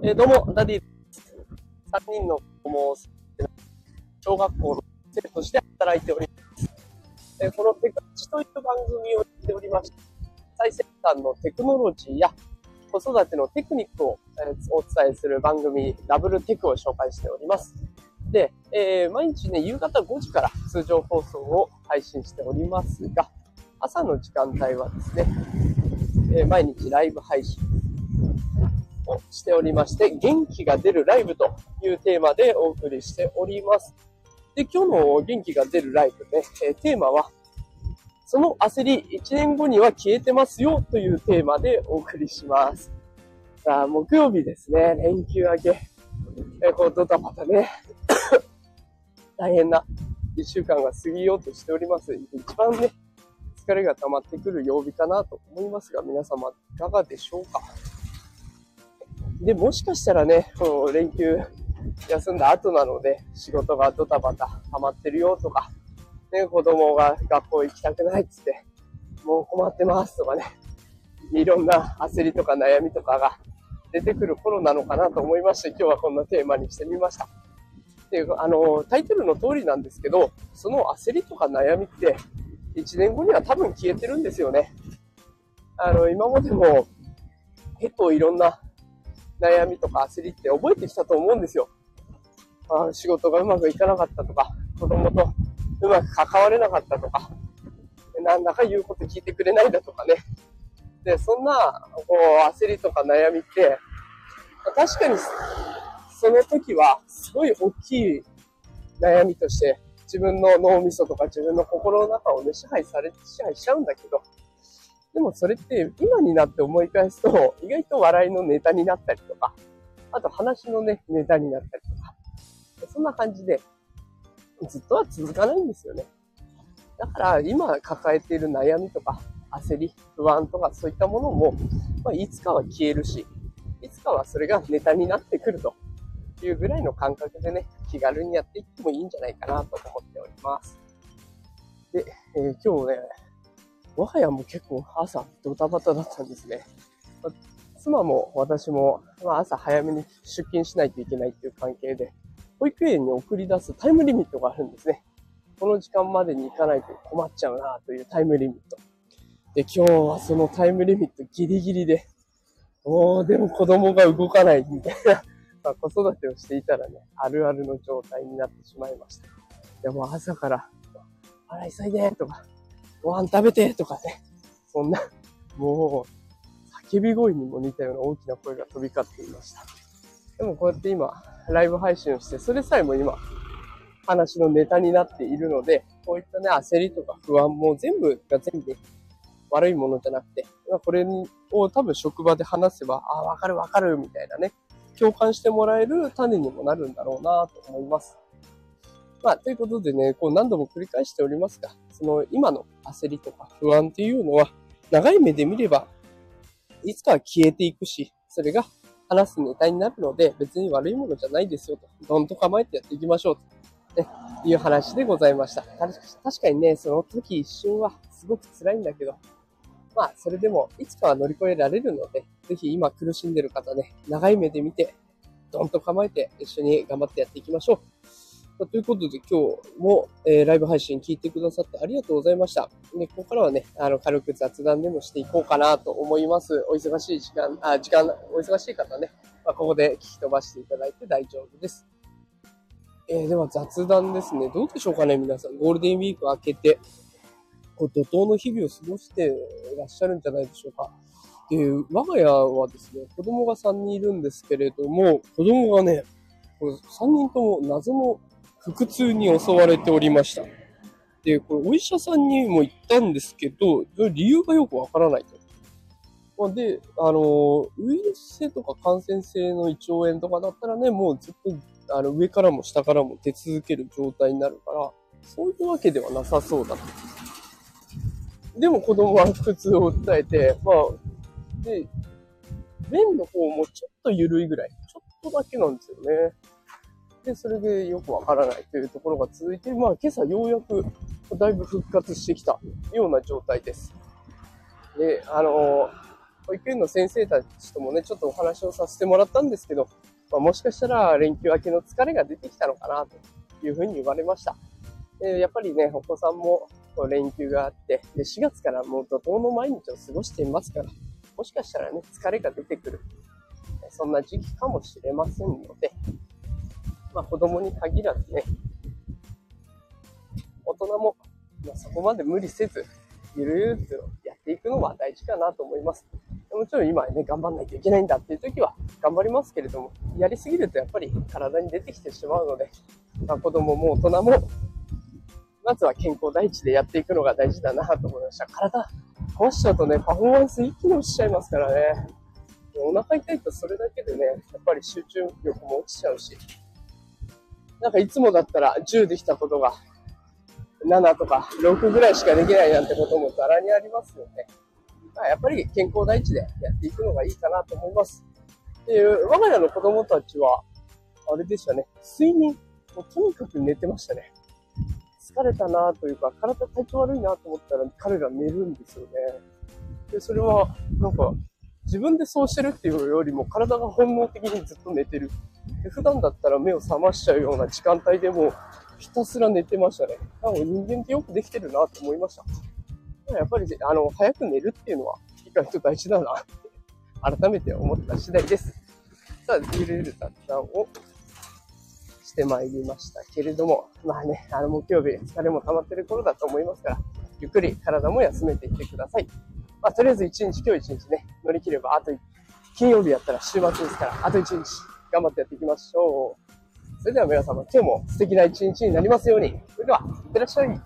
えーどうも、ダディです。3人の子供を小学校の先生として働いております。えーこのテクチという番組をやっておりまして、最先端のテクノロジーや子育てのテクニックを、えーお伝えする番組、ダブルテクを紹介しております。で、え毎日ね、夕方5時から通常放送を配信しておりますが、朝の時間帯はですね、え毎日ライブ配信をしておりまして、元気が出るライブというテーマでお送りしております。で、今日の元気が出るライブね、えテーマは、その焦り1年後には消えてますよというテーマでお送りします。さあ、木曜日ですね、連休明け、えーこうドタバタね、大変な1週間が過ぎようとしております。一番ね、疲れが溜まってくる曜日かなと思いますが、皆様いかがでしょうか？で、もしかしたらね、この連休休んだ後なので、仕事がドタバタ溜まってるよとか、ね、子供が学校行きたくないっつって、もう困ってますとかね、いろんな焦りとか悩みとかが出てくる頃なのかなと思いまして、今日はこんなテーマにしてみました。で、あの、タイトルの通りなんですけど、その焦りとか悩みって、1年後には多分消えてるんですよね。あの、今までも結構いろんな悩みとか焦りって覚えてきたと思うんですよ。あ仕事がうまくいかなかったとか、子供とうまく関われなかったとか、なんだか言うこと聞いてくれないだとかね。で、そんな、こう、焦りとか悩みって、確かに、その時は、すごい大きい悩みとして、自分の脳みそとか自分の心の中をね、支配され、支配しちゃうんだけど、でもそれって今になって思い返すと、意外と笑いのネタになったりとか、あと話のね、ネタになったりとか、そんな感じで、ずっとは続かないんですよね。だから今抱えている悩みとか、焦り、不安とかそういったものも、まあ、いつかは消えるし、いつかはそれがネタになってくるというぐらいの感覚でね、気軽にやっていってもいいんじゃないかなと思っております。で、えー今日ね、我が家も結構朝ドタバタだったんですね。ま妻も私も、まあ、朝早めに出勤しないといけないっていう関係で、保育園に送り出すタイムリミットがあるんですね。この時間までに行かないと困っちゃうなというタイムリミット。で、今日はそのタイムリミットギリギリで、おー、でも子供が動かないみたいな、まあ、子育てをしていたらね、あるあるの状態になってしまいました。でも朝から、あら、急いでとか、ご飯食べてとかね、そんな、もう、叫び声にも似たような大きな声が飛び交っていました。でもこうやって今、ライブ配信をして、それさえも今、話のネタになっているので、こういったね、焦りとか不安も全部が全部悪いものじゃなくて、これを多分職場で話せば、あ、わかるわかるみたいなね、共感してもらえる種にもなるんだろうなと思います。まあ、ということでね、こう何度も繰り返しておりますが、その今の焦りとか不安っていうのは、長い目で見れば、いつかは消えていくし、それが話すネタになるので、別に悪いものじゃないですよと、どんと構えてやっていきましょうと、ね、いう話でございました。確かにね、その時一瞬はすごく辛いんだけど、まあ、それでもいつかは乗り越えられるので、ぜひ今苦しんでる方ね、長い目で見て、どんと構えて一緒に頑張ってやっていきましょう。まということで今日も、えーライブ配信聞いてくださってありがとうございました。でここからはね、あの、軽く雑談でもしていこうかなと思います。お忙しい時間、あ、時間、お忙しい方ね、まあ、ここで聞き飛ばしていただいて大丈夫です。えーでは雑談ですね。どうでしょうかね、皆さん。ゴールデンウィーク明けて、こう怒涛の日々を過ごしていらっしゃるんじゃないでしょうか。で、我が家はですね、子供が3人いるんですけれども、子供がね、これ3人とも謎の腹痛に襲われておりました。で、これお医者さんにも行ったんですけど、理由がよくわからないと。まあで、あの、ウイルス性とか感染性の胃腸炎とかだったらね、もうずっとあの上からも下からも出続ける状態になるから、そういうわけではなさそうだと。でも子供は腹痛を訴えて、まあ、で、便の方もちょっと緩いぐらい、ちょっとだけなんですよね。で、それでよくわからないというところが続いて、まあ今朝ようやくだいぶ復活してきたような状態です。で、あの保育園の先生たちともね、ちょっとお話をさせてもらったんですけど、まあ、もしかしたら連休明けの疲れが出てきたのかなというふうに言われました。でやっぱりね、お子さんも連休があって、で4月からもう怒涛の毎日を過ごしていますから、もしかしたらね、疲れが出てくる、そんな時期かもしれませんので、まあ子供に限らずね、大人も、ま、そこまで無理せず、ゆるゆるとやっていくのは大事かなと思います。もちろん今ね、頑張んないといけないんだっていう時は頑張りますけれども、やりすぎるとやっぱり体に出てきてしまうので、まあ、子供も大人も、まずは健康第一でやっていくのが大事だなと思いました。体壊しちゃうとね、パフォーマンス一気に落ちちゃいますからね。お腹痛いとそれだけでね、やっぱり集中力も落ちちゃうし、なんかいつもだったら10できたことが7とか6ぐらいしかできないなんてこともざらにありますよね。まあ、やっぱり健康第一でやっていくのがいいかなと思います。で、我が家の子供たちは、あれでしたね、睡眠、もうとにかく寝てましたね。疲れたなというか、体体調悪いなと思ったら彼ら寝るんですよね。で、それは、なんか、自分でそうしてるっていうよりも体が本能的にずっと寝てる。で普段だったら目を覚ましちゃうような時間帯でもひたすら寝てましたね。なんか人間ってよくできてるなと思いました。やっぱり、あの、早く寝るっていうのは意外と大事だなって改めて思った次第です。さあ、ゆるゆる雑談をしてまいりましたけれども、まあね、あの木曜日疲れも溜まってる頃だと思いますから、ゆっくり体も休めていってください。まあ、とりあえず一日、今日一日ね、乗り切れば、あと、金曜日やったら週末ですから、あと一日頑張ってやっていきましょう。それでは皆様、今日も素敵な一日になりますように。それでは、いってらっしゃい。